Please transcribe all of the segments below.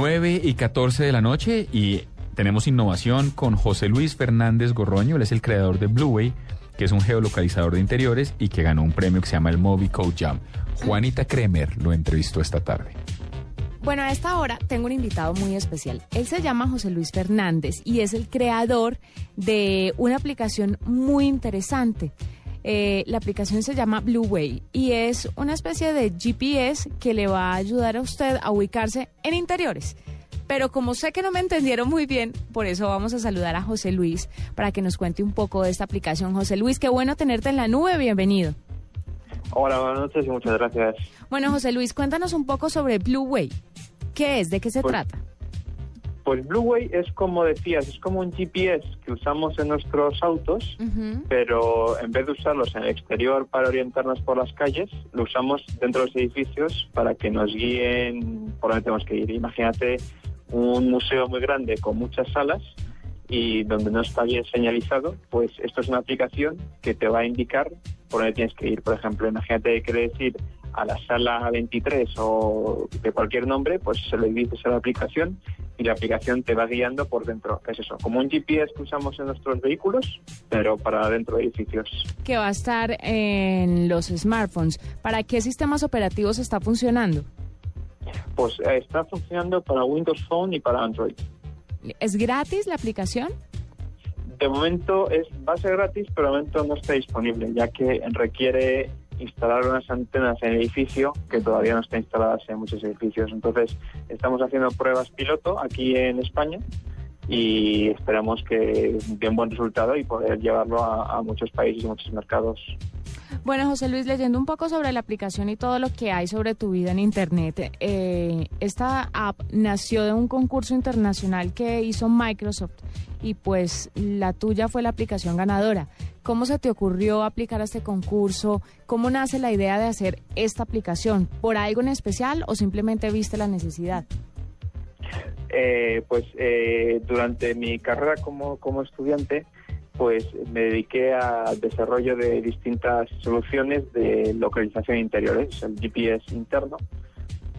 9 y 14 de la noche y tenemos innovación con José Luis Fernández Gorroño, él es el creador de Blueway, que es un geolocalizador de interiores y que ganó un premio que se llama el Mobi Code Jam. Juanita Kremer lo entrevistó esta tarde. Bueno, a esta hora tengo un invitado muy especial. Él se llama José Luis Fernández y es el creador de una aplicación muy interesante. Eh, la aplicación se llama Blueway y es una especie de GPS que le va a ayudar a usted a ubicarse en interiores. Pero como sé que no me entendieron muy bien, por eso vamos a saludar a José Luis para que nos cuente un poco de esta aplicación. José Luis, qué bueno tenerte en la nube, bienvenido. Hola, buenas noches y muchas gracias. Bueno, José Luis, cuéntanos un poco sobre Blueway. ¿Qué es? ¿De qué se Pues, trata? Pues Blueway es como decías, es como un GPS que usamos en nuestros autos, pero en vez de usarlos en el exterior para orientarnos por las calles, lo usamos dentro de los edificios para que nos guíen por donde tenemos que ir. Imagínate un museo muy grande con muchas salas y donde no está bien señalizado, pues esto es una aplicación que te va a indicar por dónde tienes que ir. Por ejemplo, imagínate que quieres ir a la sala 23 o de cualquier nombre, pues se lo dices a la aplicación y la aplicación te va guiando por dentro. Es eso, como un GPS que usamos en nuestros vehículos, pero para dentro de edificios. Que va a estar en los smartphones. ¿Para qué sistemas operativos está funcionando? Pues eh, está funcionando para Windows Phone y para Android. ¿Es gratis la aplicación? De momento es va a ser gratis, pero de momento no está disponible, ya que requiere instalar unas antenas en el edificio que todavía no están instaladas en muchos edificios. Entonces, estamos haciendo pruebas piloto aquí en España y esperamos que dé un buen resultado y poder llevarlo a, a muchos países y muchos mercados. Bueno, José Luis, leyendo un poco sobre la aplicación y todo lo que hay sobre tu vida en Internet, eh, esta app nació de un concurso internacional que hizo Microsoft y pues la tuya fue la aplicación ganadora. ¿Cómo se te ocurrió aplicar a este concurso? ¿Cómo nace la idea de hacer esta aplicación? ¿Por algo en especial o simplemente viste la necesidad? Eh, pues eh, durante mi carrera como, como estudiante, pues me dediqué al desarrollo de distintas soluciones de localización interiores, el GPS interno,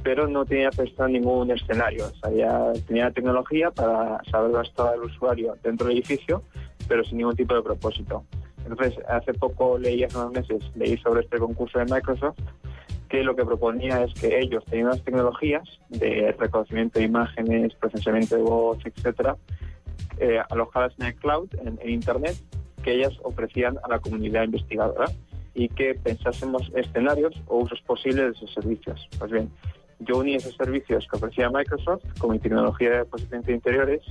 pero no tenía pensado ningún escenario. Sabía, tenía la tecnología para saber dónde estaba el usuario dentro del edificio, pero sin ningún tipo de propósito. Entonces, hace poco leí, hace unos meses, leí sobre este concurso de Microsoft, que lo que proponía es que ellos tenían unas tecnologías de reconocimiento de imágenes, procesamiento de voz, etcétera, eh, alojadas en el cloud, en, en Internet, que ellas ofrecían a la comunidad investigadora y que pensásemos escenarios o usos posibles de esos servicios. Pues bien, yo uní esos servicios que ofrecía Microsoft con mi tecnología de procesamiento de interiores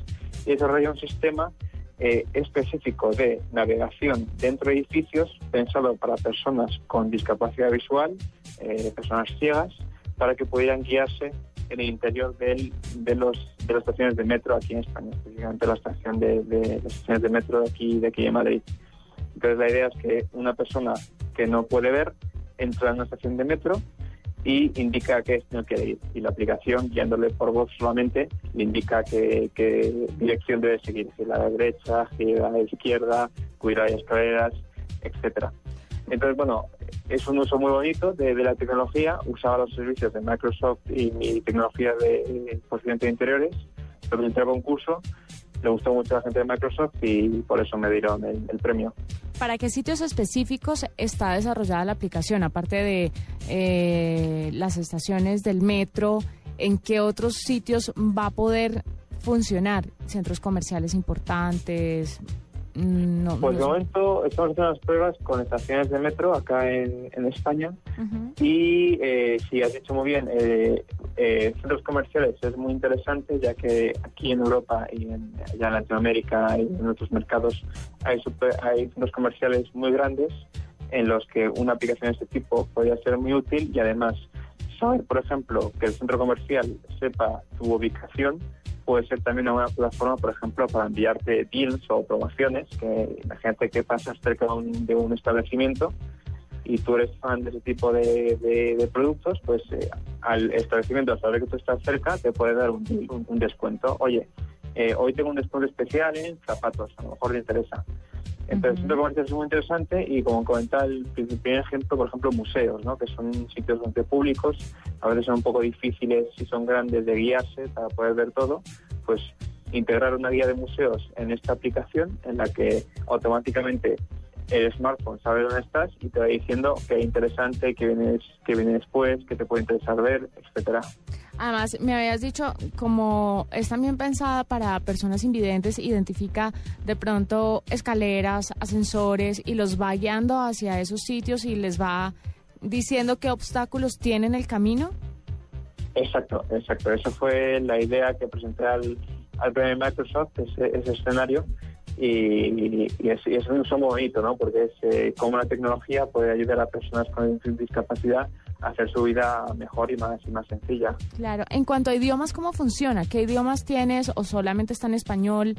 y desarrollé un sistema eh, específico de navegación dentro de edificios pensado para personas con discapacidad visual, eh, personas ciegas, para que pudieran guiarse en el interior del- de, los, de las estaciones de metro aquí en España, específicamente la estación de, de las estaciones de metro de aquí, de aquí de Madrid. Entonces la idea es que una persona que no puede ver entra en una estación de metro y indica qué destino quiere ir. Y la aplicación, guiándole por voz solamente, le indica qué, qué dirección debe seguir, si la derecha, si la izquierda, cuidar hay escaleras, etcétera. Entonces, bueno, es un uso muy bonito de, de la tecnología. Usaba los servicios de Microsoft y mi tecnología de procedimiento de interiores. Lo presenté al concurso, le gustó mucho a la gente de Microsoft y por eso me dieron el, el premio. ¿Para qué sitios específicos está desarrollada la aplicación? Aparte de eh, las estaciones del metro, ¿en qué otros sitios va a poder funcionar? ¿Centros comerciales importantes? Mm, No, Pues de no momento estamos haciendo las pruebas con estaciones de metro acá en, en España. Y eh, si has dicho muy bien, eh, eh, centros comerciales es muy interesante ya que aquí en Europa y en, ya en Latinoamérica y en otros mercados hay, super- hay centros comerciales muy grandes en los que una aplicación de este tipo podría ser muy útil y además saber, por ejemplo, que el centro comercial sepa tu ubicación puede ser también una buena plataforma, por ejemplo, para enviarte deals o promociones, que imagínate que pasas cerca de un, establecimiento y tú eres fan de ese tipo de, productos, pues eh, al establecimiento, al saber que tú estás cerca, te puede dar un descuento. Oye, eh, hoy tengo un descuento especial en zapatos, a lo mejor le interesa. Entonces, el centro comercial es muy interesante y como comentaba el primer ejemplo, por ejemplo, museos, ¿no? que son sitios donde públicos, a veces son un poco difíciles si son grandes de guiarse para poder ver todo, pues integrar una guía de museos en esta aplicación en la que automáticamente el smartphone sabe dónde estás y te va diciendo qué interesante, qué viene, qué viene después, qué te puede interesar ver, etcétera. Además, me habías dicho, como es también pensada para personas invidentes, identifica de pronto escaleras, ascensores y los va guiando hacia esos sitios y les va diciendo qué obstáculos tienen el camino. Exacto, exacto. Esa fue la idea que presenté al, al premio Microsoft, ese, ese escenario y, es, un uso bonito, ¿no? Porque es eh, la tecnología puede ayudar a personas con discapacidad hacer su vida mejor y más y más sencilla. Claro. En cuanto a idiomas, ¿cómo funciona? ¿Qué idiomas tienes o solamente está en español?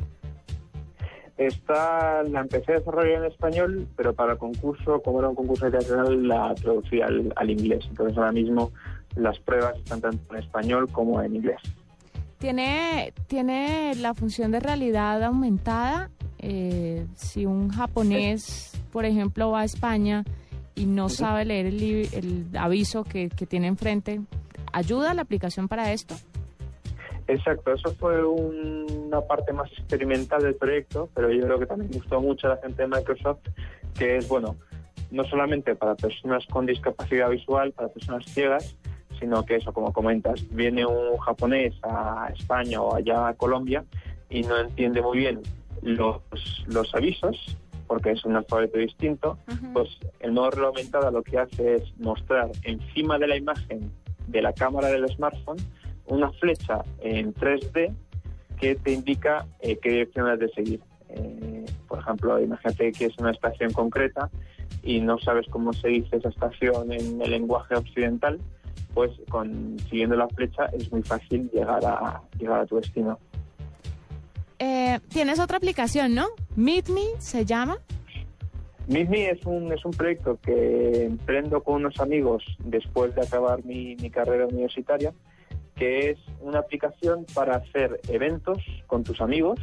Está, la empecé a desarrollar en español, pero para el concurso, como era un concurso internacional, la traducí al, al inglés. Entonces ahora mismo las pruebas están tanto en español como en inglés. ¿Tiene, ¿Tiene la función de realidad aumentada eh, si un japonés, por ejemplo, va a España y no sabe leer el, aviso que, tiene enfrente, ¿ayuda la aplicación para esto? Exacto, eso fue una parte más experimental del proyecto, pero yo creo que también gustó mucho a la gente de Microsoft, que es, bueno, no solamente para personas con discapacidad visual, para personas ciegas, sino que eso, como comentas, viene un japonés a España o allá a Colombia y no entiende muy bien los, los avisos, porque es un alfabeto distinto, pues el modo realidad aumentada lo que hace es mostrar encima de la imagen de la cámara del smartphone una flecha en 3D que te indica eh, qué dirección has de seguir. Eh, por ejemplo, imagínate que es una estación concreta y no sabes cómo se dice esa estación en el lenguaje occidental, pues con, siguiendo la flecha es muy fácil llegar a, llegar a tu destino. Eh, tienes otra aplicación, ¿no? Meet Me se llama. Meet Me es un, es un proyecto que emprendo con unos amigos después de acabar mi, carrera universitaria, que es una aplicación para hacer eventos con tus amigos.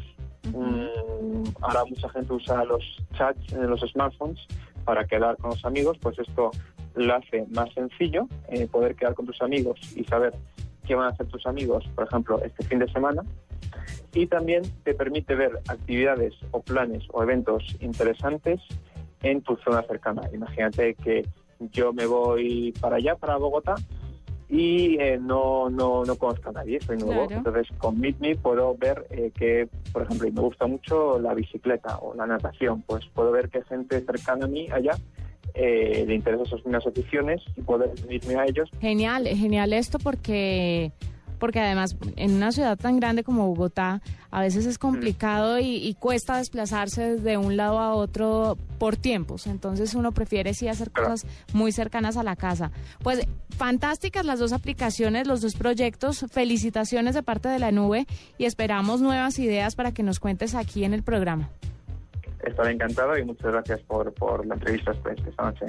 ahora mucha gente usa los chats en los smartphones para quedar con los amigos, pues esto lo hace más sencillo, eh, poder quedar con tus amigos y saber qué van a hacer tus amigos, por ejemplo, este fin de semana, y también te permite ver actividades o planes o eventos interesantes en tu zona cercana. Imagínate que yo me voy para allá, para Bogotá, y eh, no, no, no conozco a nadie, soy nuevo. Entonces, con Meet Me puedo ver eh, que, por ejemplo, me gusta mucho la bicicleta o la natación, pues puedo ver que gente cercana a mí allá eh, le interesan esas mismas aficiones y poder unirme a ellos. Genial, genial esto porque porque además en una ciudad tan grande como Bogotá a veces es complicado y, cuesta desplazarse de un lado a otro por tiempos, entonces uno prefiere sí hacer cosas muy cercanas a la casa. Pues fantásticas las dos aplicaciones, los dos proyectos, felicitaciones de parte de la nube y esperamos nuevas ideas para que nos cuentes aquí en el programa. Estaré encantado y muchas gracias por, por la entrevista esta noche.